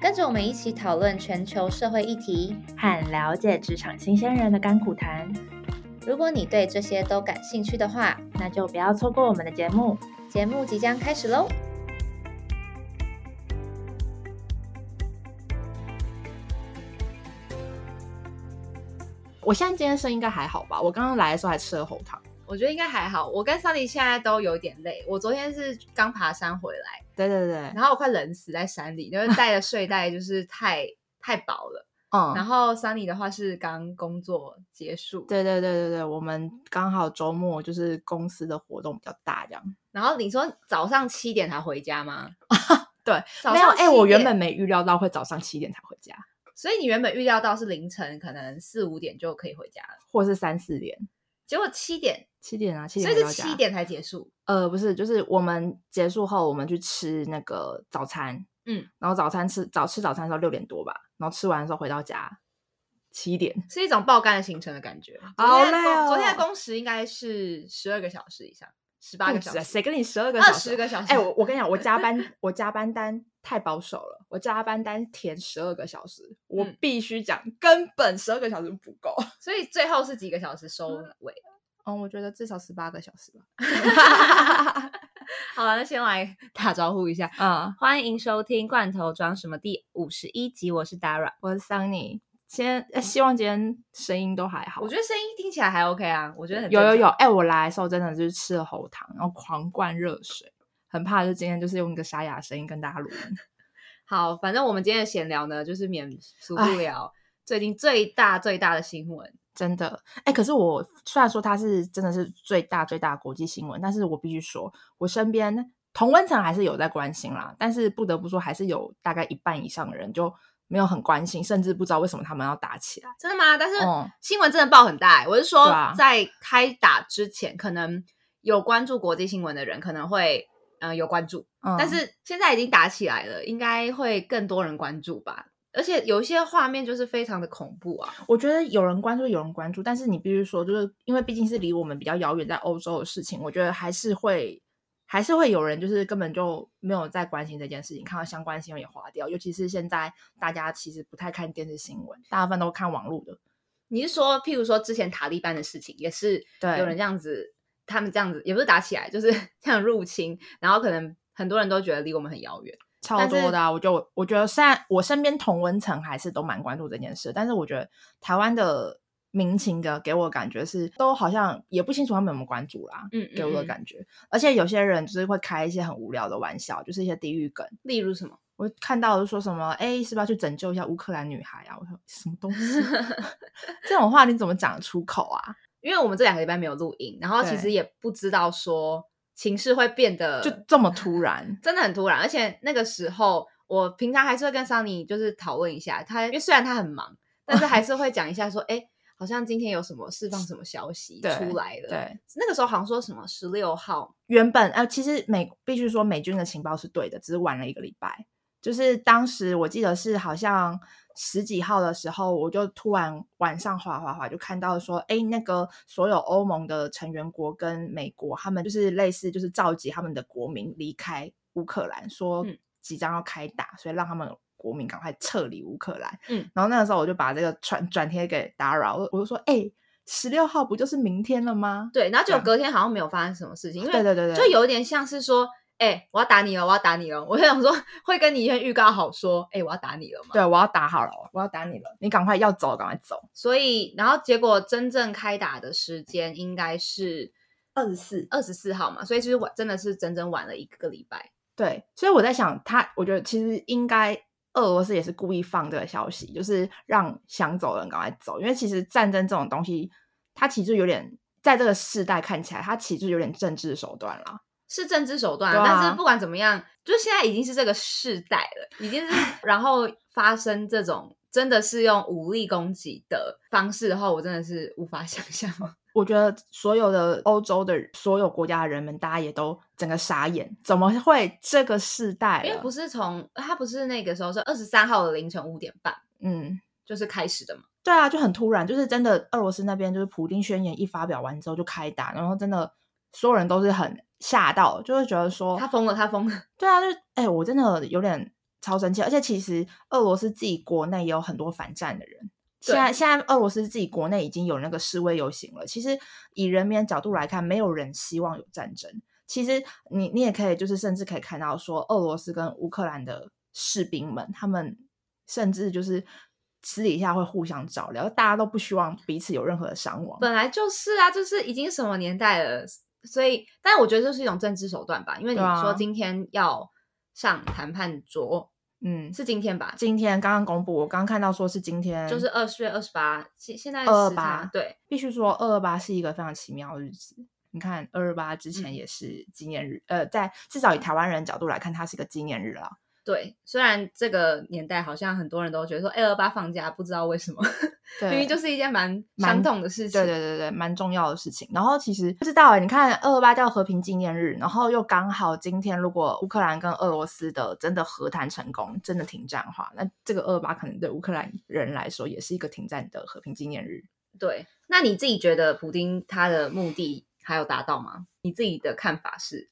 跟着我们一起讨论全球社会议题。和了解职场新鲜人的甘苦谈。如果你对这些都感兴趣的话，那就不要错过我们的节目。节目即将开始喽！我现在今天声音应该还好吧？我刚刚来的时候还吃了喉糖。我觉得应该还好。我跟 Sunny 现在都有点累。我昨天是刚爬山回来，对对对，然后我快冷死在山里，因为带的睡袋就是太太薄了。嗯，然后 Sunny 的话是刚工作结束，对对对对对，我们刚好周末就是公司的活动比较大这样。然后你说早上七点才回家吗？对，早没有哎、我原本没预料到会早上七点才回家，所以你原本预料到是凌晨可能四五点就可以回家了，或是三四点，结果七点，七点啊，七所以点回到家是七点才结束。呃，不是，就是我们结束后，我们去吃那个早餐，嗯，然后早餐吃早吃早餐的时候六点多吧，然后吃完的时候回到家七点，是一种爆肝的行程的感觉。好累哦昨天的工时应该是十二个小时以上，十八个小时，谁跟你十二个小时？十个小时。哎、我我跟你讲，我加班 我加班单太保守了，我加班单填十二个小时，我嗯必须讲，根本十二个小时不够。所以最后是几个小时收尾。嗯，我觉得至少十八个小时吧。好了，那先来打招呼一下，嗯、欢迎收听《罐头装什么》第五十一集，我是 Dara。我是 Sunny，先呃希望今天声音都还好。我觉得声音听起来还 OK 啊，我觉得很有有有，哎、我来的时候真的就是吃了喉糖，然后狂灌热水，很怕就今天就是用一个沙哑的声音跟大家录音。好，反正我们今天的闲聊呢，就是免俗不哎了最近最大最大的新闻。真的，哎、可是我虽然说它是真的是最大最大的国际新闻，但是我必须说，我身边同温层还是有在关心啦，但是不得不说，还是有大概一半以上的人就没有很关心，甚至不知道为什么他们要打起来。真的吗？但是嗯新闻真的爆很大、欸。我是说在开打之前，可能有关注国际新闻的人可能会嗯、呃有关注，嗯，但是现在已经打起来了，应该会更多人关注吧。而且有一些画面就是非常的恐怖啊。我觉得有人关注，有人关注，但是你必须说，就是因为毕竟是离我们比较遥远，在欧洲的事情，我觉得还是会还是会有人就是根本就没有在关心这件事情，看到相关新闻也划掉。尤其是现在大家其实不太看电视新闻，大部分都看网络的。你是说，譬如说之前塔利班的事情，也是有人这样子，他们这样子也不是打起来，就是 这样入侵，然后可能很多人都觉得离我们很遥远。超多的、啊，我就我觉得现在我身边同温层还是都蛮关注这件事，但是我觉得台湾的民情的给我的感觉是，都好像也不清楚他们有没有关注啦，嗯给我的感觉。而且有些人就是会开一些很无聊的玩笑，就是一些地域梗。例如什么？我看到就说什么，哎，是不是要去拯救一下乌克兰女孩啊？我说什么东西？这种话你怎么讲得出口啊？因为我们这两个礼拜没有录音，然后其对实也不知道说情势会变得就这么突然？真的很突然，而且那个时候我平常还是会跟桑尼就是讨论一下，他因为虽然他很忙，但是还是会讲一下说，哎，好像今天有什么释放什么消息出来了。对，那个时候好像说什么十六号，原本呃，其实美必须说美军的情报是对的，只是晚了一个礼拜。就是当时我记得是好像十几号的时候，我就突然晚上滑滑滑就看到说，哎，那个所有欧盟的成员国跟美国，他们就是类似就是召集他们的国民离开乌克兰，说嗯即将要开打，所以让他们国民赶快撤离乌克兰。嗯，然后那个时候我就把这个转转贴给打扰，我我就说，哎，十六号不就是明天了吗？对，然后就隔天好像没有发生什么事情，因为对对对对就有点像是说，哎、我要打你了，我要打你了。我就想说，会跟你先预告好说，哎、我要打你了嘛。对，我要打好了，我要打你了，你赶快要走，赶快走。所以，然后结果真正开打的时间应该是二十四，二十四号嘛，所以其实晚真的是整整晚了一个礼拜。对，所以我在想，他，我觉得其实应该俄罗斯也是故意放这个消息，就是让想走的人赶快走，因为其实战争这种东西，它其实有点在这个世代看起来，它其实有点政治手段啦。是政治手段，但是不管怎么样，就现在已经是这个世代了，已经是 然后发生这种真的是用武力攻击的方式的话，我真的是无法 想象。我觉得所有的欧洲的所有国家的人们，大家也都整个傻眼，怎么会这个世代？因为不是从他不是那个时候是二十三号的凌晨五点半，嗯，就是开始的嘛。对啊，就很突然，就是真的，俄罗斯那边就是普丁宣言一发表完之后就开打，然后真的所有人都是很吓到，就会觉得说他疯了，他疯了。对啊，就哎，我真的有点超生气，而且其实俄罗斯自己国内也有很多反战的人。现在现在俄罗斯自己国内已经有那个示威游行了。其实以人民角度来看，没有人希望有战争。其实你你也可以就是甚至可以看到说，俄罗斯跟乌克兰的士兵们，他们甚至就是私底下会互相照料，大家都不希望彼此有任何的伤亡。本来就是啊，就是已经什么年代了，所以，但我觉得这是一种政治手段吧。因为你说今天要上谈判桌。嗯，是今天吧？今天刚刚公布，我刚看到说是今天，就是二月二十八。现现在二二八，对，必须说二二八是一个非常奇妙的日子。你看二二八之前也是纪念日，呃，在至少以台湾人角度来看，它是一个纪念日了。对，虽然这个年代好像很多人都觉得说二二八放假，不知道为什么，明明就是一件蛮传统的事情。对对对对，蛮重要的事情。然后其实不知道哎，你看二二八叫和平纪念日，然后又刚好今天如果乌克兰跟俄罗斯的真的和谈成功，真的停战的话，那这个二二八可能对乌克兰人来说也是一个停战的和平纪念日。对，那你自己觉得普丁他的目的还有达到吗？你自己的看法是？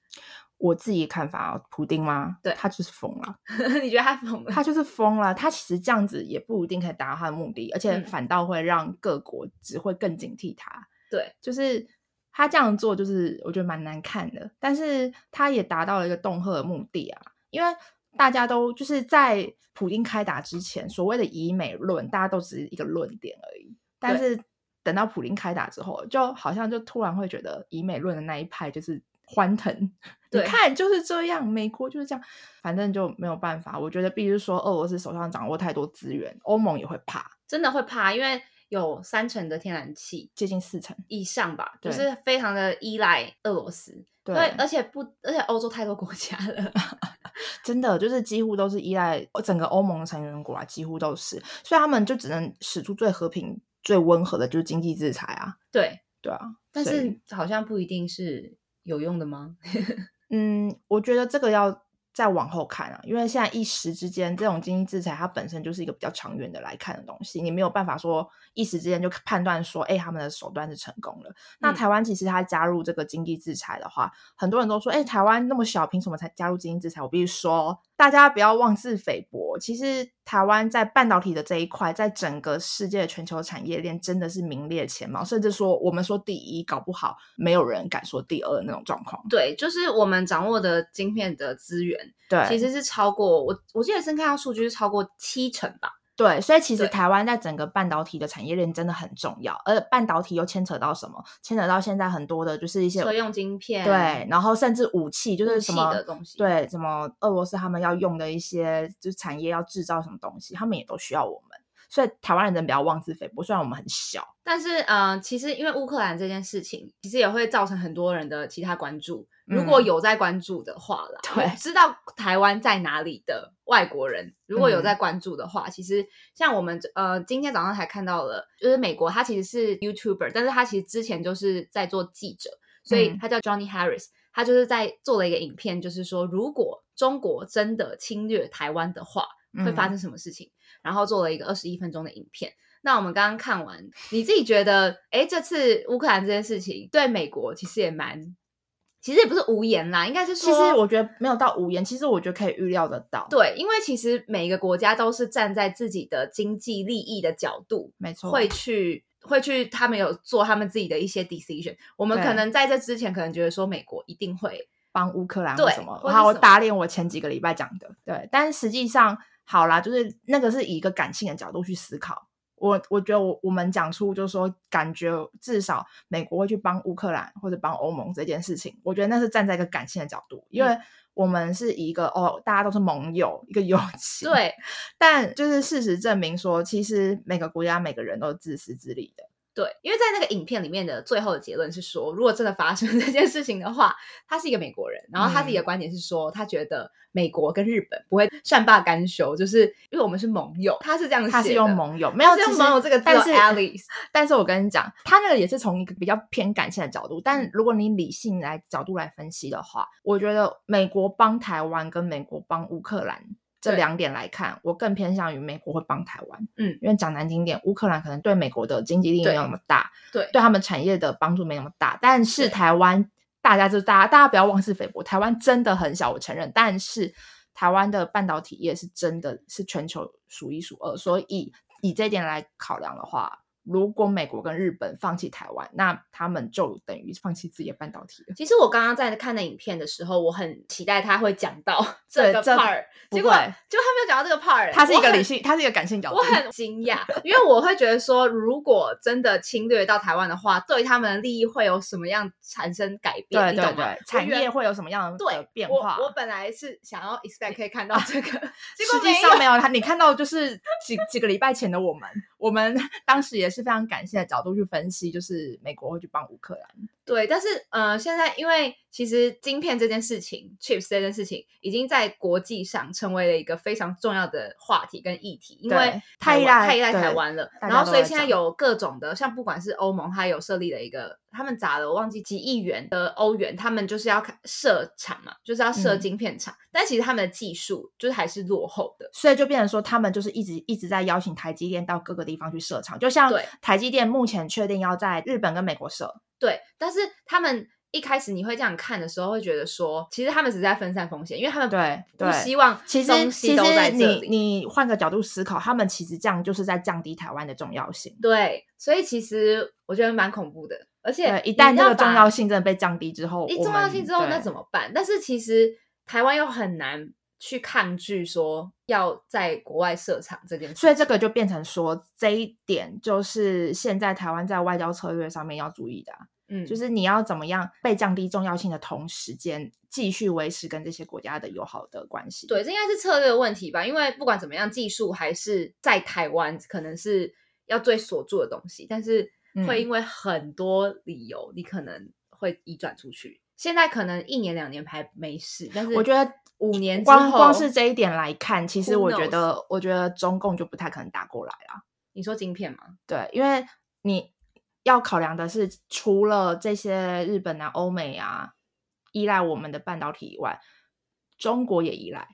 我自己看法啊，普丁吗？对，他就是疯了。你觉得他疯了？他就是疯了。他其实这样子也不一定可以达到他的目的，而且反倒会让各国只会更警惕他。对，就是他这样做，就是我觉得蛮难看的。但是他也达到了一个恫吓的目的啊，因为大家都就是在普丁开打之前，所谓的以美论，大家都只是一个论点而已。但是等到普丁开打之后，就好像就突然会觉得以美论的那一派就是。欢腾，你看就是这样，美国就是这样，反正就没有办法。我觉得，必须说，俄罗斯手上掌握太多资源，欧盟也会怕，真的会怕，因为有三成的天然气，接近四成以上吧，就是非常的依赖俄罗斯。对，而且不，而且欧洲太多国家了，真的就是几乎都是依赖整个欧盟成员国啊，几乎都是，所以他们就只能使出最和平、最温和的，就是经济制裁啊。对，对啊，但是好像不一定是。有用的吗？嗯，我觉得这个要再往后看啊，因为现在一时之间，这种经济制裁它本身就是一个比较长远的来看的东西，你没有办法说一时之间就判断说，哎，他们的手段是成功了。那台湾其实它加入这个经济制裁的话，很多人都说，哎，台湾那么小，凭什么才加入经济制裁？我必须说。大家不要妄自菲薄，其实台湾在半导体的这一块，在整个世界全球产业链真的是名列前茅，甚至说我们说第一，搞不好没有人敢说第二那种状况。对，就是我们掌握的晶片的资源，对，其实是超过我，我记得是看到数据是超过七成吧。对，所以其实台湾在整个半导体的产业链真的很重要，而半导体又牵扯到什么？牵扯到现在很多的就是一些车用晶片，对，然后甚至武器，就是什么东西，对，什么俄罗斯他们要用的一些就是产业要制造什么东西，他们也都需要我们。所以台湾人真不要妄自菲薄，虽然我们很小，但是呃，其实因为乌克兰这件事情，其实也会造成很多人的其他关注。如果有在关注的话啦，对，知道台湾在哪里的外国人，如果有在关注的话，其实像我们呃今天早上才看到了，就是美国他其实是 YouTuber，但是他其实之前就是在做记者，所以他叫 Johnny Harris，他就是在做了一个影片，就是说如果中国真的侵略台湾的话，会发生什么事情。然后做了一个二十一分钟的影片。那我们刚刚看完，你自己觉得，哎，这次乌克兰这件事情对美国其实也蛮，其实也不是无言啦，应该是说，其实我觉得没有到无言，其实我觉得可以预料得到。对，因为其实每一个国家都是站在自己的经济利益的角度，没错，会去会去，他们有做他们自己的一些 decision。我们可能在这之前，可能觉得说美国一定会帮乌克兰或什么，好，我打脸我前几个礼拜讲的，对，但实际上。好啦，就是那个是以一个感性的角度去思考。我我觉得我我们讲出就是说，感觉至少美国会去帮乌克兰或者帮欧盟这件事情，我觉得那是站在一个感性的角度，因为我们是一个哦，大家都是盟友，一个友 情。对，但就是事实证明说，其实每个国家每个人都是自私自利的。对，因为在那个影片里面的最后的结论是说，如果真的发生 这件事情的话，他是一个美国人，然后他自己的观点是说，他觉得美国跟日本不会善罢甘休，就是因为我们是盟友，他是这样他是用盟友，没有是用盟友这个但是 但是我跟你讲，他那个也是从一个比较偏感性的角度，但如果你理性来角度来分析的话，我觉得美国帮台湾跟美国帮乌克兰。这对。两点来看，我更偏向于美国会帮台湾，嗯，因为讲难听点，乌克兰可能对美国的经济力没有那么大，对对他们产业的帮助没那么大，但是台湾大家就大家大家不要妄自菲薄，台湾真的很小，我承认，但是台湾的半导体业是真的是全球数一数二，所以以这一点来考量的话，如果美国跟日本放弃台湾，那他们就等于放弃自己的半导体了。其实我刚刚在看那影片的时候，我很期待他会讲到 这个 part，结果不会结果他没有讲到这个 part，他是一个理性，他是一个感性角度我。很惊讶，因为我会觉得说，如果真的侵略到台湾的话，对他们的利益会有什么样产生改变？对对对，？产业会有什么样对的变化？我本来是想要 expect 可以看到这个，结实际上没有，他你看到就是几几个礼拜前的我们，我们 当时也是非常感谢的角度去分析，就是美国会去帮乌克兰。对，但是呃，现在因为其实晶片这件事情，chips 这件事情，已经在国际上成为了一个非常重要的话题跟议题，因为太依赖太依赖台湾了。然后所以现在有各种的，像不管是欧盟，它有设立了一个，他们砸了我忘记几亿元的欧元，他们就是要开设厂嘛，就是要设嗯晶片厂，但其实他们的技术就是还是落后的。所以就变成说，他们就是一直一直在邀请台积电到各个地方去设厂，就像对台积电目前确定要在日本跟美国设，对，但是他们一开始你会这样看的时候，会觉得说，其实他们只是在分散风险，因为他们对不希望其实其实你。你换个角度思考，他们其实这样就是在降低台湾的重要性。对，所以其实我觉得蛮恐怖的，而且，一旦这个重要性性真的被降低之后，一重要性之后，那怎么办？但是其实台湾又很难去抗拒说要在国外设厂这件事，所以这个就变成说，这一点就是现在台湾在外交策略上面要注意的啊、嗯，就是你要怎么样被降低重要性的同时间，继续维持跟这些国家的友好的关系。对，这应该是策略问题吧？因为不管怎么样，技术还是在台湾，可能是要最锁住的东西，但是会嗯因为很多理由，你可能会移转出去。现在可能一年两年还没事，但是我觉得五年之光光后是这一点来看，其实我觉得，我觉得中共就不太可能打过来啦。你说晶片吗？对，因为你要考量的是，除了这些日本啊、欧美啊依赖我们的半导体以外，中国也依赖，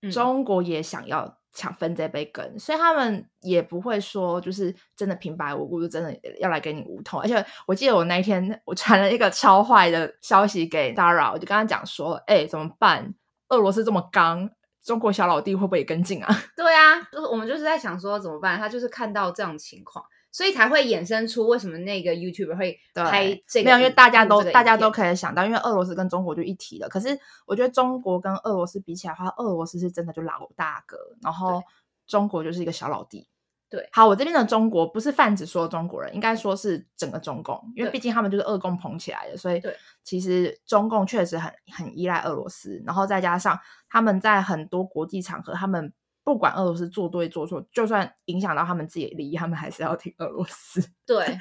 嗯中国也想要抢分这杯羹，所以他们也不会说就是真的平白无故就真的要来给你无痛。而且我记得我那一天我传了一个超坏的消息给 Dara，我就跟他讲说，哎、怎么办？俄罗斯这么刚，中国小老弟会不会也跟进啊？对啊，就是我们就是在想说怎么办，他就是看到这样情况，所以才会衍生出为什么那个 YouTuber 会对拍这个，没有，因为大家录这个都大家都可以想到，因为俄罗斯跟中国就一体了。可是我觉得中国跟俄罗斯比起来的话，俄罗斯是真的就老大哥，然后中国就是一个小老弟。对好，我这边的中国不是泛指所有中国人，应该说是整个中共，因为毕竟他们就是俄共捧起来的，所以对其实中共确实很很依赖俄罗斯，然后再加上他们在很多国际场合，他们不管俄罗斯做对做错，就算影响到他们自己的利益，他们还是要听俄罗斯。对，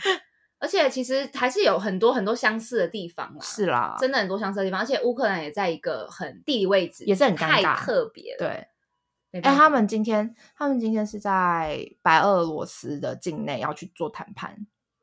而且其实还是有很多很多相似的地方啦，是啦，真的很多相似的地方，而且乌克兰也在一个很地理位置也是很尴太尬特别了，对。哎、他们今天，他们今天是在白俄罗斯的境内要去做谈判，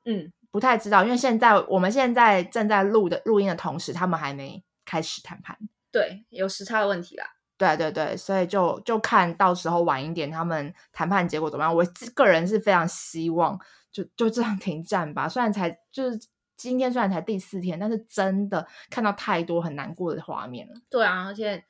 嗯，不太知道，因为现在我们现在正在录的录音的同时，他们还没开始谈判。对，有时差的问题啦，对对对，所以就就看到时候晚一点他们谈判结果怎么样。我自个人是非常希望就就这样停战吧，虽然才就是今天虽然才第四天，但是真的看到太多很难过的画面了。对啊，而且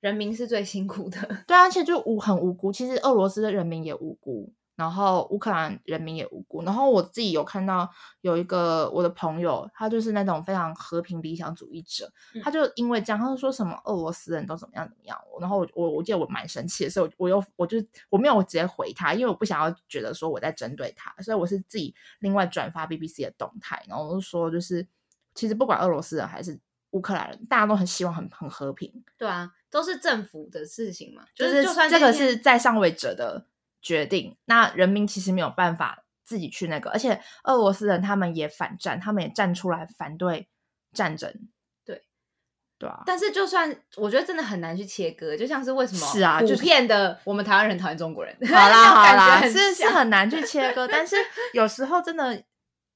人民是最辛苦的，对啊，而且就无很无辜，其实俄罗斯的人民也无辜，然后乌克兰人民也无辜。然后我自己有看到有一个我的朋友，他就是那种非常和平理想主义者，嗯他就因为这样，他就说什么俄罗斯人都怎么样怎么样。然后我我我记得我蛮生气的，所以我我又我就我没有直接回他，因为我不想要觉得说我在针对他，所以我是自己另外转发 BBC 的动态，然后我就说就是其实不管俄罗斯人还是乌克兰人，大家都很希望很很和平。对啊，都是政府的事情嘛，就是是就算这个是在上位者的决定，那人民其实没有办法自己去那个，而且俄罗斯人他们也反战，他们也站出来反对战争。对，对啊，但是就算我觉得真的很难去切割，就像是为什么是啊就是遍的我们台湾人讨厌中国人，好啦 好啦，是是很难去切割，但是有时候真的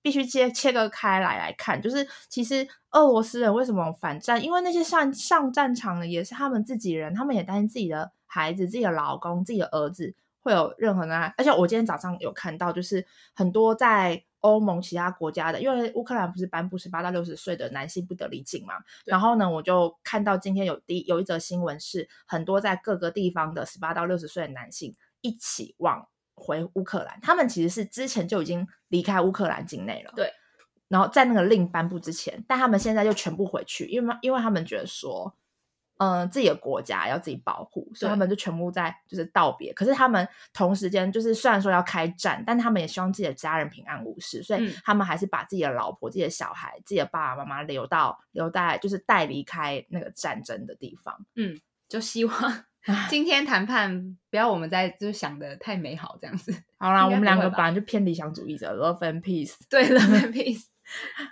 必须切切割开来来看，就是其实俄罗斯人为什么反战，因为那些上上战场的也是他们自己人，他们也担心自己的孩子、自己的老公、自己的儿子会有任何的，而且我今天早上有看到，就是很多在。欧盟其他国家的，因为乌克兰不是颁布十八到六十岁的男性不得离境嘛，然后呢，我就看到今天有第有一则新闻是，很多在各个地方的十八到六十岁的男性一起往回乌克兰，他们其实是之前就已经离开乌克兰境内了，对。然后在那个令颁布之前，但他们现在就全部回去，因为因为他们觉得说，嗯、自己的国家要自己保护，所以他们就全部在就是道别。可是他们同时间就是虽然说要开战，但他们也希望自己的家人平安无事，所以嗯他们还是把自己的老婆、自己的小孩、自己的爸爸妈妈留到留在就是带离开那个战争的地方。嗯就希望今天谈判不要我们在就是想的太美好这样子。好啦，我们两个本来就偏理想主义者，love and peace。对，love and peace。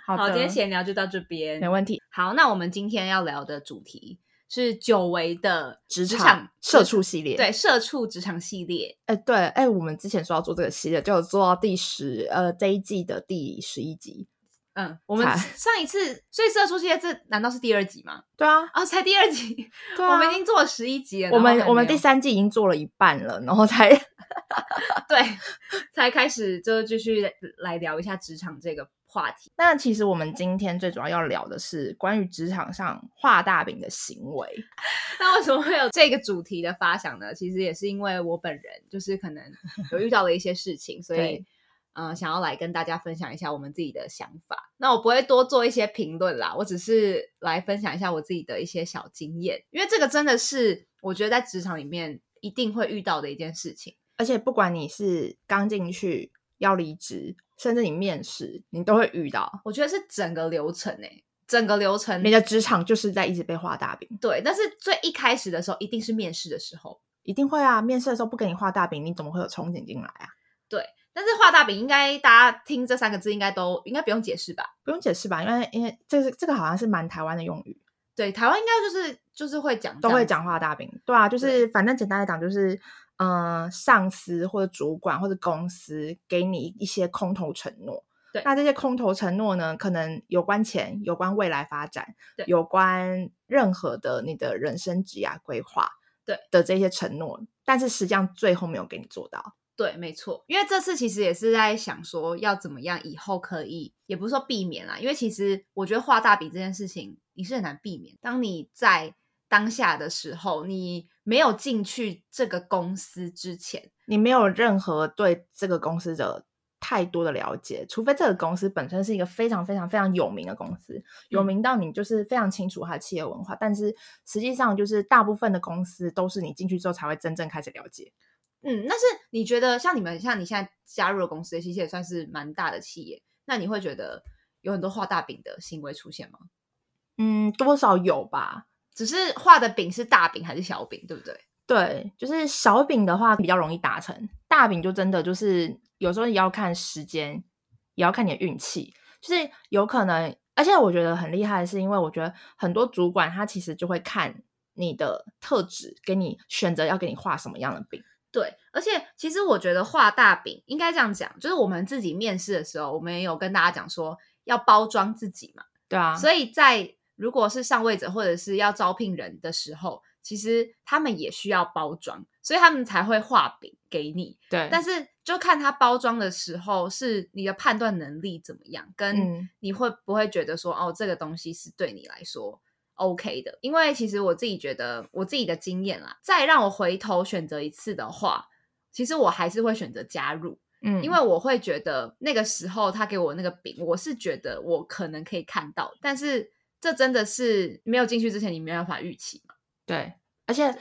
好，今天闲聊就到这边没。问题。好，那我们今天要聊的主题是久违的职场场社畜系列，对社畜职场系列。哎、对，哎、我们之前说要做这个系列，就有做到第十，呃，这一季的第十一集。嗯，我们上一次所以社畜系列这难道是第二集吗？对啊，哦，才第二集，我们已经做了十一集了。我们我们第三季已经做了一半了，然后才 对才开始就继续来聊一下职场这个话题。那其实我们今天最主要要聊的是关于职场上画大饼的行为。那为什么会有这个主题的发想呢？其实也是因为我本人就是可能有遇到了一些事情，所以嗯、呃想要来跟大家分享一下我们自己的想法。那我不会多做一些评论啦，我只是来分享一下我自己的一些小经验，因为这个真的是我觉得在职场里面一定会遇到的一件事情。而且不管你是刚进去要离职，甚至你面试，你都会遇到。我觉得是整个流程诶、整个流程你的职场就是在一直被画大饼，对，但是最一开始的时候一定是面试的时候。一定会啊！面试的时候不给你画大饼，你怎么会有憧憬进来啊？对但是画大饼，应该大家听这三个字，应该都应该不用解释吧？不用解释吧，因为因为这是这个好像是蛮台湾的用语，对，台湾应该就是就是会讲，都会讲画大饼。对啊，就是反正简单来讲，就是嗯、呃上司或者主管或者公司给你一些空头承诺。对那这些空头承诺呢，可能有关钱，有关未来发展对，有关任何的你的人生职涯规划，对的这些承诺，但是实际上最后没有给你做到。对，没错。因为这次其实也是在想说，要怎么样以后可以，也不是说避免啦，因为其实我觉得画大饼这件事情你是很难避免。当你在当下的时候，你没有进去这个公司之前，你没有任何对这个公司的太多的了解，除非这个公司本身是一个非常非常非常有名的公司，有嗯名到你就是非常清楚它的企业文化。但是实际上，就是大部分的公司都是你进去之后才会真正开始了解。嗯，但是你觉得像你们像你现在加入的公司，其实也算是蛮大的企业，那你会觉得有很多画大饼的行为出现吗？嗯，多少有吧。只是画的饼是大饼还是小饼，对不对？对，就是小饼的话比较容易达成，大饼就真的就是有时候也要看时间，也要看你的运气，就是有可能。而且我觉得很厉害的是，因为我觉得很多主管他其实就会看你的特质，给你选择要给你画什么样的饼。对，而且其实我觉得画大饼应该这样讲，就是我们自己面试的时候，我们也有跟大家讲说要包装自己嘛。对啊，所以在如果是上位者或者是要招聘人的时候，其实他们也需要包装，所以他们才会画饼给你。对，但是就看他包装的时候，是你的判断能力怎么样，跟嗯你会不会觉得说，哦，这个东西是对你来说 OK 的。因为其实我自己觉得，我自己的经验啦，再让我回头选择一次的话，其实我还是会选择加入，嗯，因为我会觉得那个时候他给我那个饼，我是觉得我可能可以看到，但是这真的是没有进去之前你没有办法预期嘛。对，而且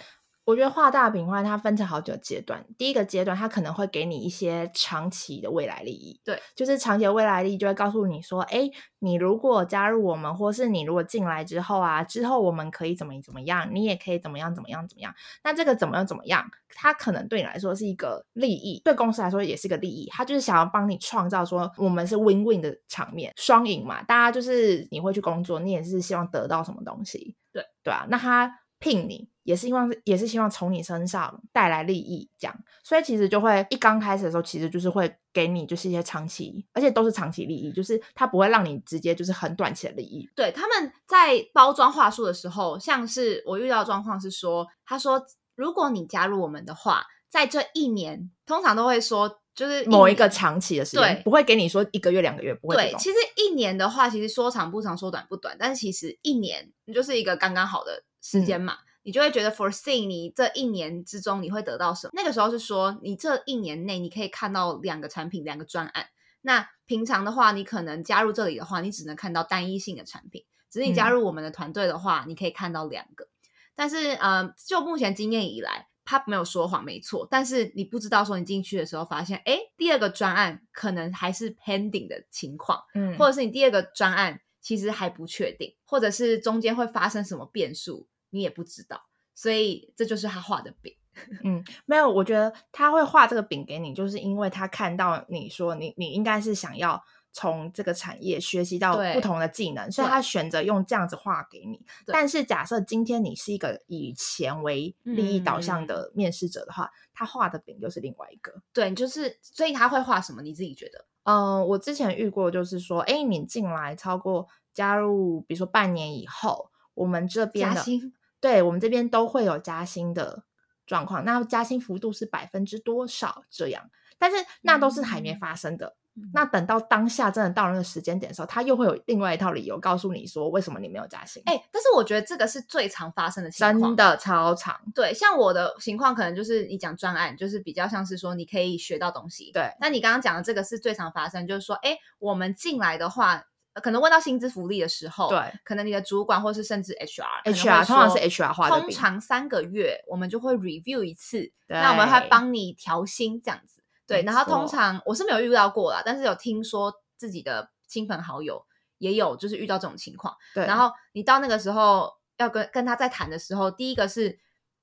我觉得画大饼的话，它分成好几个阶段。第一个阶段，它可能会给你一些长期的未来利益，对，就是长期的未来利益就会告诉你说，哎，你如果加入我们，或是你如果进来之后啊，之后我们可以怎么怎么样，你也可以怎么样怎么样怎么样。那这个怎么样怎么样，它可能对你来说是一个利益，对公司来说也是个利益。它就是想要帮你创造说，我们是 win win 的场面，双赢嘛。大家就是你会去工作，你也是希望得到什么东西，对对啊。那他聘你。也是希望，也是希望从你身上带来利益，这样，所以其实就会一刚开始的时候，其实就是会给你就是一些长期，而且都是长期利益，就是他不会让你直接就是很短期的利益。对，他们在包装话术的时候，像是我遇到状况是说，他说如果你加入我们的话，在这一年，通常都会说就是某一个长期的时间，不会给你说一个月两个月，不会。对，其实一年的话，其实说长不长，说短不短，但是其实一年就是一个刚刚好的时间嘛。你就会觉得 foresee 你这一年之中你会得到什么？那个时候是说，你这一年内你可以看到两个产品、两个专案。那平常的话，你可能加入这里的话，你只能看到单一性的产品。只是你加入我们的团队的话，你可以看到两个。但是，呃，就目前经验以来，他没有说谎，没错。但是你不知道说你进去的时候发现，哎，第二个专案可能还是 pending 的情况，嗯，或者是你第二个专案其实还不确定，或者是中间会发生什么变数。你也不知道，所以这就是他画的饼。嗯，没有，我觉得他会画这个饼给你，就是因为他看到你说你你应该是想要从这个产业学习到不同的技能，所以他选择用这样子画给你。但是假设今天你是一个以钱为利益导向的面试者的话，他画的饼又是另外一个。对，就是所以他会画什么？你自己觉得？嗯，我之前遇过，就是说，哎，你进来超过加入，比如说半年以后，我们这边的。对我们这边都会有加薪的状况，那加薪幅度是百分之多少？这样，但是那都是还没发生的。那等到当下真的到那个时间点的时候，他又会有另外一套理由告诉你说，为什么你没有加薪？哎，但是我觉得这个是最常发生的情况，真的超常。对，像我的情况，可能就是你讲专案，就是比较像是说你可以学到东西。对，那你刚刚讲的这个是最常发生，就是说，哎，我们进来的话。可能问到薪资福利的时候，对，可能你的主管或是甚至 HR，HR 通常是 HR 画的通常三个月我们就会 review 一次，那我们会帮你调薪这样子。对，然后通常我是没有遇到过啦，但是有听说自己的亲朋好友也有就是遇到这种情况。对，然后你到那个时候要跟跟他在谈的时候，第一个是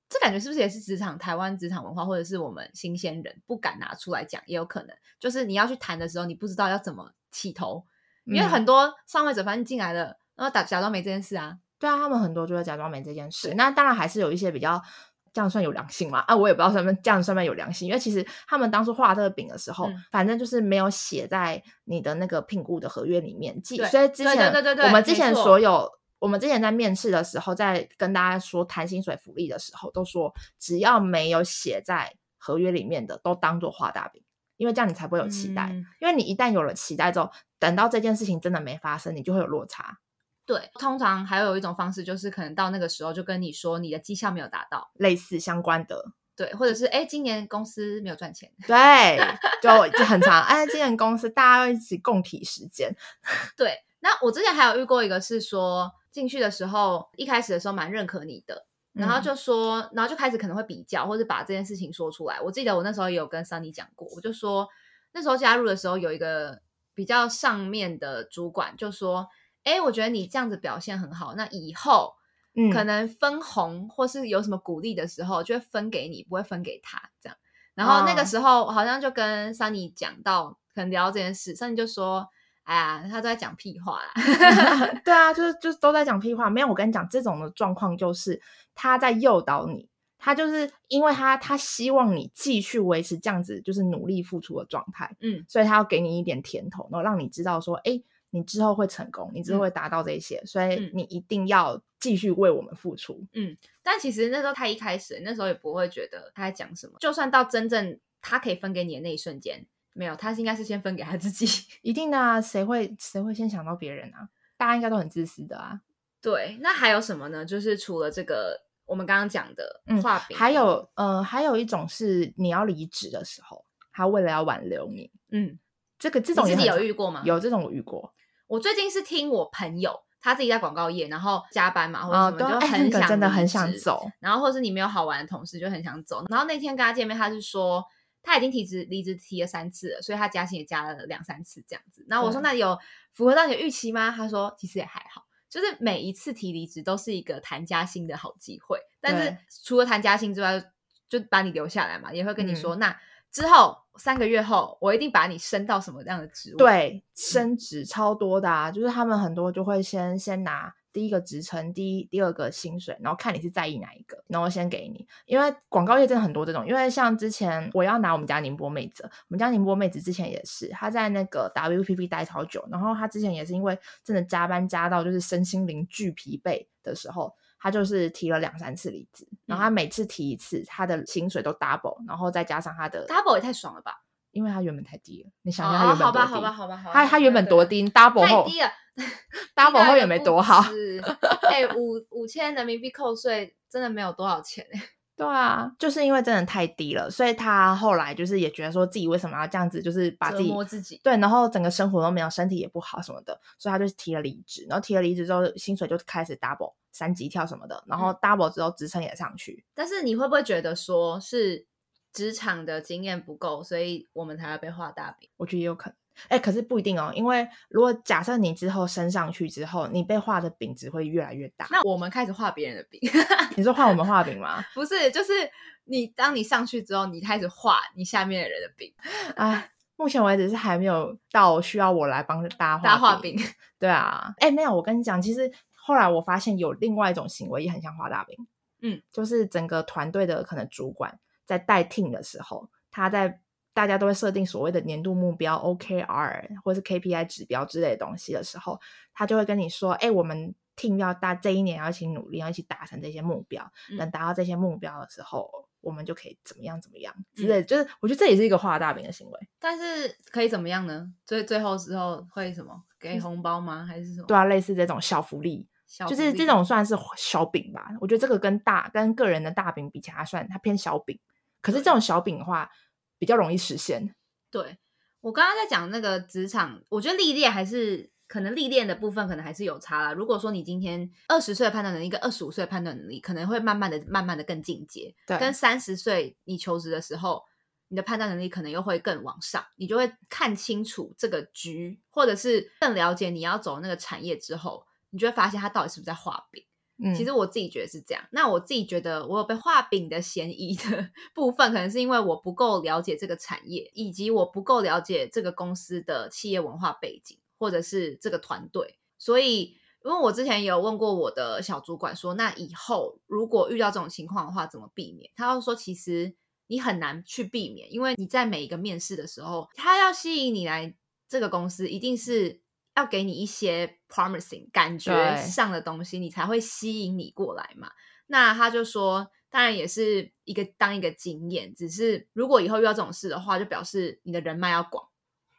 这感觉是不是也是职场台湾职场文化，或者是我们新鲜人不敢拿出来讲，也有可能就是你要去谈的时候，你不知道要怎么起头。因为很多上位者反正进来了，然后打假装没这件事啊。对啊，他们很多就会假装没这件事。那当然还是有一些比较这样算有良心嘛？啊，我也不知道他们这样算不算有良心。因为其实他们当初画这个饼的时候，反正就是没有写在你的那个聘雇的合约里面记。所以之前我们之前所有我们之前在面试的时候，在跟大家说谈薪水福利的时候，都说只要没有写在合约里面的，都当做画大饼。因为这样你才不会有期待，因为你一旦有了期待之后，等到这件事情真的没发生，你就会有落差。对，通常还有一种方式就是可能到那个时候就跟你说你的绩效没有达到，类似相关的。对，或者是哎，今年公司没有赚钱。对，就就很长。哎，今年公司大家要一起共体时间。对，那我之前还有遇过一个是说进去的时候，一开始的时候蛮认可你的。然后就说，然后就开始可能会比较，或者把这件事情说出来。我记得我那时候也有跟 Sunny 讲过，我就说那时候加入的时候有一个比较上面的主管就说：“哎，我觉得你这样子表现很好，那以后可能分红或是有什么鼓励的时候，就会分给你，不会分给他这样。”然后那个时候好像就跟 Sunny 讲到，可能聊这件事，Sunny 就说。哎呀，他都在讲屁话啦！对啊，就是就是都在讲屁话。没有，我跟你讲，这种的状况就是他在诱导你，他就是因为他他希望你继续维持这样子就是努力付出的状态，嗯，所以他要给你一点甜头，然后让你知道说，哎，你之后会成功，你之后会达到这些，所以你一定要继续为我们付出。嗯，但其实那时候他一开始那时候也不会觉得他在讲什么，就算到真正他可以分给你的那一瞬间。没有，他应该是先分给他自己，一定的啊，谁会谁会先想到别人啊？大家应该都很自私的啊。对，那还有什么呢？就是除了这个，我们刚刚讲的画饼，还有呃，还有一种是你要离职的时候，他为了要挽留你，嗯，这个这种自己有遇过吗？有这种我遇过。我最近是听我朋友。他自己在广告业，然后加班嘛或者哦，什么，就很想那个真的很想走。然后或是你没有好玩的同事就很想走。然后那天跟他见面，他是说他已经提职离职提了三次了，所以他加薪也加了两三次这样子。然后我说对那有符合到你的预期吗？他说其实也还好。就是每一次提离职都是一个谈加薪的好机会，但是除了谈加薪之外，就把你留下来嘛，也会跟你嗯。说，那之后三个月后，我一定把你升到什么样的职位。对，升职超多的啊，就是他们很多就会先先拿第一个职称，第一第二个薪水，然后看你是在意哪一个，然后先给你。因为广告业真的很多这种，因为像之前我要拿我们家宁波妹子，我们家宁波妹子之前也是，她在那个 WPP 待超久，然后她之前也是因为真的加班加到就是身心灵巨疲惫的时候。她就是提了两三次离职，然后她每次提一次，她的薪水都 double，然后再加上她的 double 也太爽了吧！因为他原本太低了，你想哦想她原本多低？好吧，好吧，好吧，好吧。他他原本多低，double 后太低了 double 后也没多好。是，哎、五五千人民币扣税真的没有多少钱哎、对啊，就是因为真的太低了，所以他后来就是也觉得说自己为什么要这样子，就是把自折己磨自己对，然后整个生活都没有，身体也不好什么的，所以他就提了离职，然后提了离职之后，薪水就开始 double 三级跳什么的，然后嗯 double 之后职称也上去。但是你会不会觉得说是职场的经验不够，所以我们才要被画大饼？我觉得也有可能。哎，可是不一定哦，因为如果假设你之后升上去之后，你被画的饼只会越来越大。那我们开始画别人的饼，你说画我们画饼吗？不是，就是你当你上去之后，你开始画你下面的人的饼，哎，目前为止是还没有到需要我来帮大家大家画饼。饼。对啊，哎，没有，我跟你讲，其实后来我发现有另外一种行为也很像画大饼，嗯，就是整个团队的可能主管在带 team 的时候，他在大家都会设定所谓的年度目标 OKR 或是 KPI 指标之类的东西的时候，他就会跟你说，哎，我们 team 要大这一年要一起努力，要一起达成这些目标，嗯等达到这些目标的时候。我们就可以怎么样怎么样之嗯类的，就是我觉得这也是一个画大饼的行为。但是可以怎么样呢？最最后时候会什么？给红包吗？还是什么？对啊，类似这种小福利，就是小福利这种算是小饼吧。我觉得这个跟大跟个人的大饼比起来，它算它偏小饼。可是这种小饼的话，比较容易实现。对我刚刚在讲那个职场，我觉得历练还是可能历练的部分可能还是有差啦。如果说你今天二十岁的判断能力跟二十五岁的判断能力，可能会慢慢的、慢慢的更进阶。对跟三十岁你求职的时候，你的判断能力可能又会更往上，你就会看清楚这个局，或者是更了解你要走那个产业之后，你就会发现它到底是不是在画饼。嗯，其实我自己觉得是这样。那我自己觉得我有被画饼的嫌疑的 部分，可能是因为我不够了解这个产业，以及我不够了解这个公司的企业文化背景，或者是这个团队。所以，因为我之前有问过我的小主管说，那以后如果遇到这种情况的话，怎么避免？他就说，其实你很难去避免，因为你在每一个面试的时候，他要吸引你来这个公司，一定是要给你一些 promising 感觉上的东西，你才会吸引你过来嘛。那他就说，当然也是一个当一个经验，只是如果以后遇到这种事的话，就表示你的人脉要广，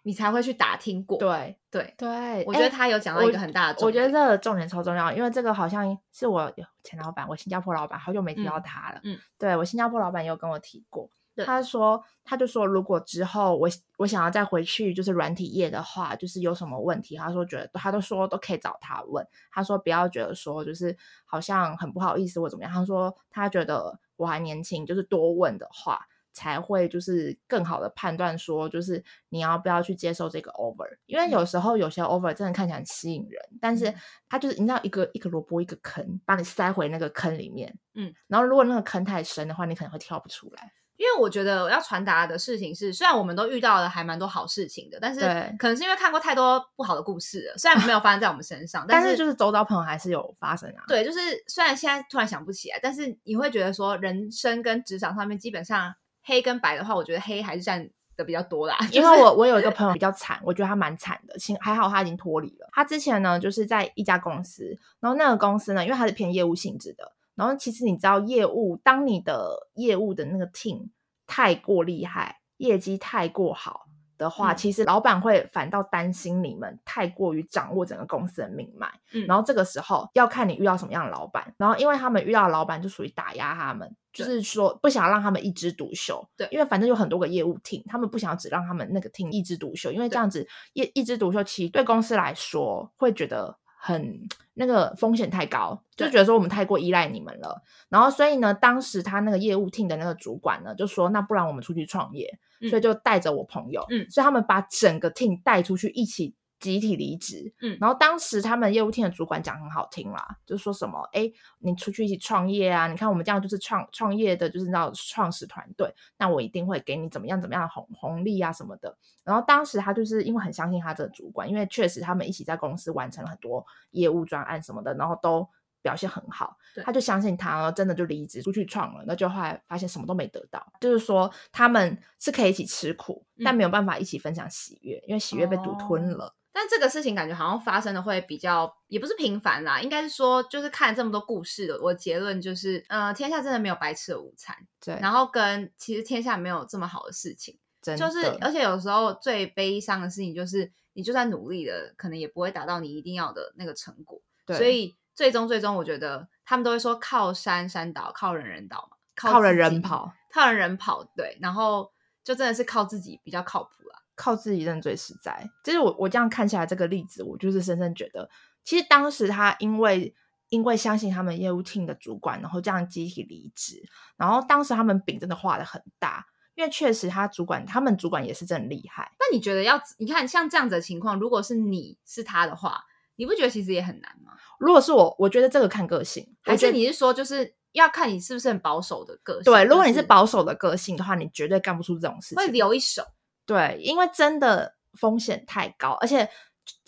你才会去打听过。对对，对，我觉得哎他有讲到一个很大的重我觉得点这个重点超重要，因为这个好像是我前老板，我新加坡老板，好久没提到嗯他了。嗯，对我新加坡老板也有跟我提过，对他说他就说如果之后我我想要再回去就是软体业的话，就是有什么问题，他说觉得他都说都可以找他问，他说不要觉得说就是好像很不好意思或怎么样，他说他觉得我还年轻，就是多问的话。才会就是更好的判断说，就是你要不要去接受这个 over，因为有时候有些 over 真的看起来很吸引人，但是他就是你知道一个一个萝卜一个坑，把你塞回那个坑里面，嗯，然后如果那个坑太深的话，你可能会跳不出来。因为我觉得我要传达的事情是，虽然我们都遇到了还蛮多好事情的，但是对可能是因为看过太多不好的故事了，虽然没有发生在我们身上，是但是就是周遭朋友还是有发生啊。对，就是虽然现在突然想不起来，但是你会觉得说，人生跟职场上面基本上黑跟白的话，我觉得黑还是占的比较多啦。因为我我有一个朋友比较惨，我觉得他蛮惨的，幸还好他已经脱离了。他之前呢就是在一家公司，然后那个公司呢，因为他是偏业务性质的，然后其实你知道业务，当你的业务的那个 team 太过厉害，业绩太过好的话，嗯其实老板会反倒担心你们太过于掌握整个公司的命脉。嗯然后这个时候要看你遇到什么样的老板，然后因为他们遇到的老板就属于打压他们，就是说不想让他们一枝独秀。对因为反正有很多个业务 team，他们不想只让他们那个 team 一枝独秀，因为这样子一一枝独秀，其实对公司来说会觉得很那个风险太高，就觉得说我们太过依赖你们了。然后所以呢，当时他那个业务 team 的那个主管呢，就说那不然我们出去创业，嗯所以就带着我朋友，嗯所以他们把整个 team 带出去一起。集体离职，嗯然后当时他们业务 team 的主管讲很好听啦，就说什么，哎，你出去一起创业啊，你看我们这样就是创创业的，就是那种创始团队，那我一定会给你怎么样怎么样的红红利啊什么的。然后当时他就是因为很相信他这个主管，因为确实他们一起在公司完成了很多业务专案什么的，然后都表现很好，他就相信他，然后真的就离职出去创了，那就后来发现什么都没得到，就是说他们是可以一起吃苦，但嗯没有办法一起分享喜悦，因为喜悦被独吞哦了。但这个事情感觉好像发生的会比较，也不是频繁啦，应该是说，就是看这么多故事的，我的结论就是，呃，天下真的没有白吃的午餐，对，然后跟其实天下没有这么好的事情，真就是而且有时候最悲伤的事情就是，你就算努力了，可能也不会达到你一定要的那个成果，对所以最终最终，我觉得他们都会说靠山山倒，靠人人倒嘛，靠人人跑，靠人人跑，对，然后就真的是靠自己比较靠谱啦。靠自己真的最实在。就是我我这样看下来这个例子，我就是深深觉得，其实当时他因为因为相信他们业务 team 的主管，然后这样集体离职，然后当时他们饼真的画的很大，因为确实他主管他们主管也是真的厉害。那你觉得要你看像这样子的情况，如果是你是他的话，你不觉得其实也很难吗？如果是我，我觉得这个看个性，还是你是说就是要看你是不是很保守的个性？对，如果你是保守的个性的话，你绝对干不出这种事会。留一手，对，因为真的风险太高，而且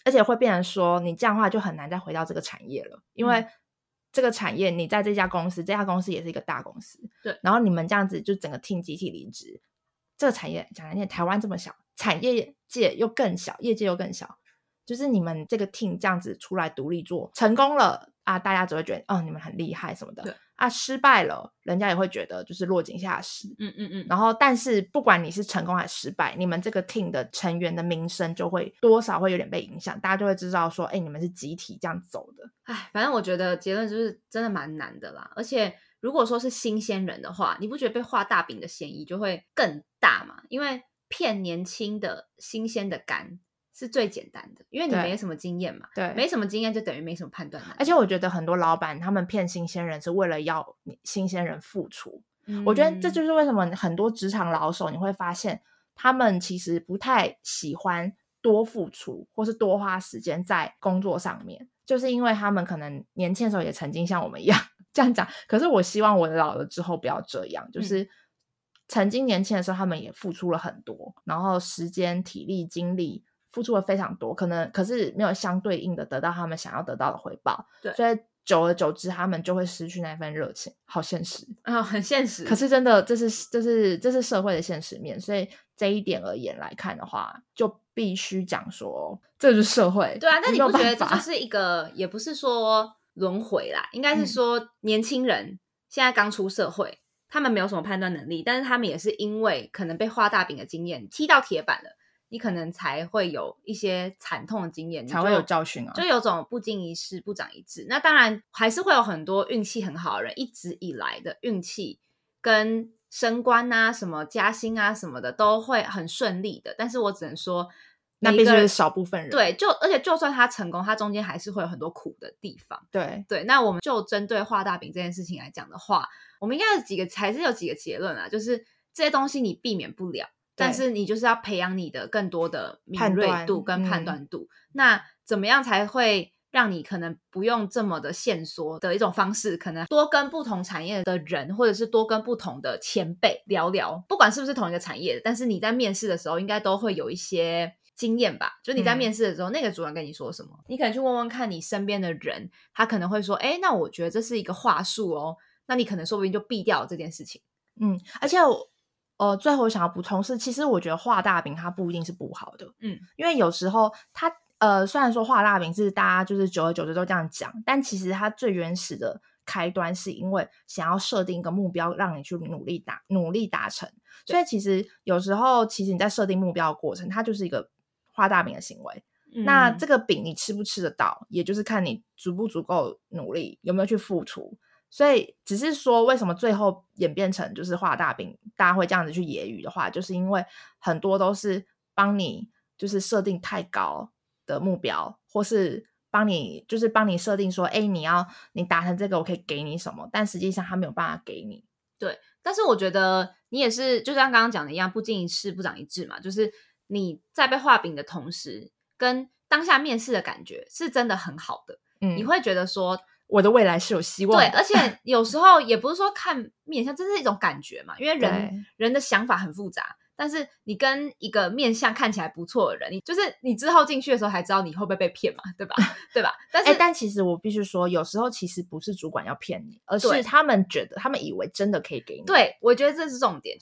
而且会变成说，你这样的话就很难再回到这个产业了，因为嗯。这个产业你在这家公司，这家公司也是一个大公司，对然后你们这样子就整个 team 集体离职，这个产业讲难听点，台湾这么小，产业界又更小，业界又更小，就是你们这个 team 这样子出来独立做成功了啊，大家只会觉得哦你们很厉害什么对的啊，失败了，人家也会觉得就是落井下石。嗯嗯嗯，然后，但是不管你是成功还是失败，你们这个 team 的成员的名声就会多少会有点被影响，大家就会知道说，哎，你们是集体这样走的。哎，反正我觉得结论就是真的蛮难的啦。而且如果说是新鲜人的话，你不觉得被画大饼的嫌疑就会更大吗？因为骗年轻的新鲜的肝是最简单的，因为你对没什么经验嘛，对没什么经验就等于没什么判断。而且我觉得很多老板他们骗新鲜人是为了要新鲜人付出。我觉得这嗯就是为什么很多职场老手你会发现，他们其实不太喜欢多付出或是多花时间在工作上面，就是因为他们可能年轻的时候也曾经像我们一样 这样讲。可是我希望我老了之后不要这样，就嗯是曾经年轻的时候他们也付出了很多，然后时间、体力、精力。付出了非常多，可能可是没有相对应的得到他们想要得到的回报，对所以久而久之，他们就会失去那份热情，好现实。啊、很现实。可是真的，这是这是这是社会的现实面，所以这一点而言来看的话，就必须讲说，这就是社会。对啊，那你不觉得这就是一个，也不是说轮回啦，应该是嗯说年轻人现在刚出社会，他们没有什么判断能力，但是他们也是因为可能被画大饼的经验踢到铁板了，你可能才会有一些惨痛的经验，才会有教训啊。就有种不经一事不长一智。那当然还是会有很多运气很好的人，一直以来的运气跟升官啊、什么加薪啊什么的都会很顺利的。但是我只能说，那必须是少部分人。对，就而且就算他成功，他中间还是会有很多苦的地方。对对，那我们就针对画大饼这件事情来讲的话，我们应该有几个还是有几个结论啊，就是这些东西你避免不了。但是你就是要培养你的更多的敏锐度跟判嗯断度。那怎么样才会让你可能不用这么的限缩的一种方式？可能多跟不同产业的人，或者是多跟不同的前辈聊聊，不管是不是同一个产业的，但是你在面试的时候应该都会有一些经验吧？就你在嗯面试的时候，那个主管跟你说什么，你可能去问问看你身边的人，他可能会说：“哎，那我觉得这是一个话术哦。”那你可能说不定就避掉了这件事情。嗯，而且我呃，最后我想要补充是，其实我觉得画大饼它不一定是不好的，嗯，因为有时候它呃，虽然说画大饼是大家就是久而久之都这样讲，但其实它最原始的开端是因为想要设定一个目标，让你去努力达努力达成。所以其实有时候，其实你在设定目标的过程，它就是一个画大饼的行为。那这个个饼你吃不吃得到，也就是看你足不足够努力，有没有去付出。所以只是说，为什么最后演变成就是画大饼，大家会这样子去揶揄的话，就是因为很多都是帮你就是设定太高的目标，或是帮你就是帮你设定说，哎，你要你达成这个，我可以给你什么，但实际上他没有办法给你。对，但是我觉得你也是，就像刚刚讲的一样，不经一事不长一智嘛，就是你在被画饼的同时，跟当下面试的感觉是真的很好的，嗯，你会觉得说。我的未来是有希望。对，而且 有时候也不是说看面相，这是一种感觉嘛。因为人人的想法很复杂，但是你跟一个面相看起来不错的人，你就是你之后进去的时候才知道你会不会被骗嘛，对吧？对吧？但是、哎，但其实我必须说，有时候其实不是主管要骗你，而是他们觉得他们以为真的可以给你。对，我觉得这是重点。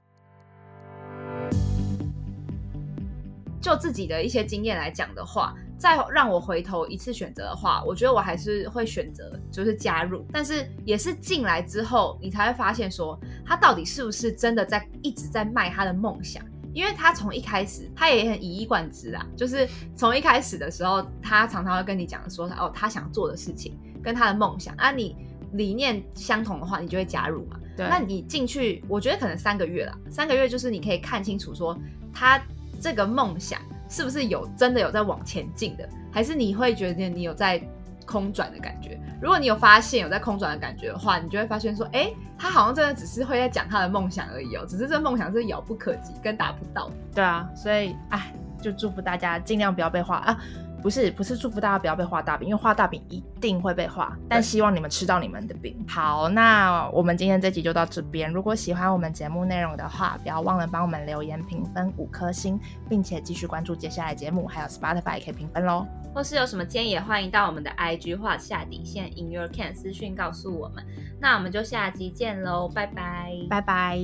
就自己的一些经验来讲的话，再让我回头一次选择的话，我觉得我还是会选择就是加入，但是也是进来之后，你才会发现说他到底是不是真的在一直在卖他的梦想。因为他从一开始，他也很一以贯之啊，就是从一开始的时候，他常常会跟你讲说，哦，他想做的事情跟他的梦想啊，你理念相同的话，你就会加入嘛。对那你进去，我觉得可能三个月啦，三个月就是你可以看清楚说他这个梦想是不是有真的有在往前进的，还是你会觉得你有在空转的感觉。如果你有发现有在空转的感觉的话，你就会发现说，哎，他好像真的只是会在讲他的梦想而已哦，只是这梦想是遥不可及跟达不到的。对啊，所以哎，就祝福大家尽量不要被画啊。不是不是祝福大家不要被画大饼，因为画大饼一定会被画，但希望你们吃到你们的饼。好，那我们今天这集就到这边。如果喜欢我们节目内容的话，不要忘了帮我们留言评分五颗星，并且继续关注接下来节目，还有 Spotify 也可以评分喽。或是有什么建议，也欢迎到我们的 IG 画下底线 In Your Can 私讯告诉我们。那我们就下集见喽，拜拜。拜拜。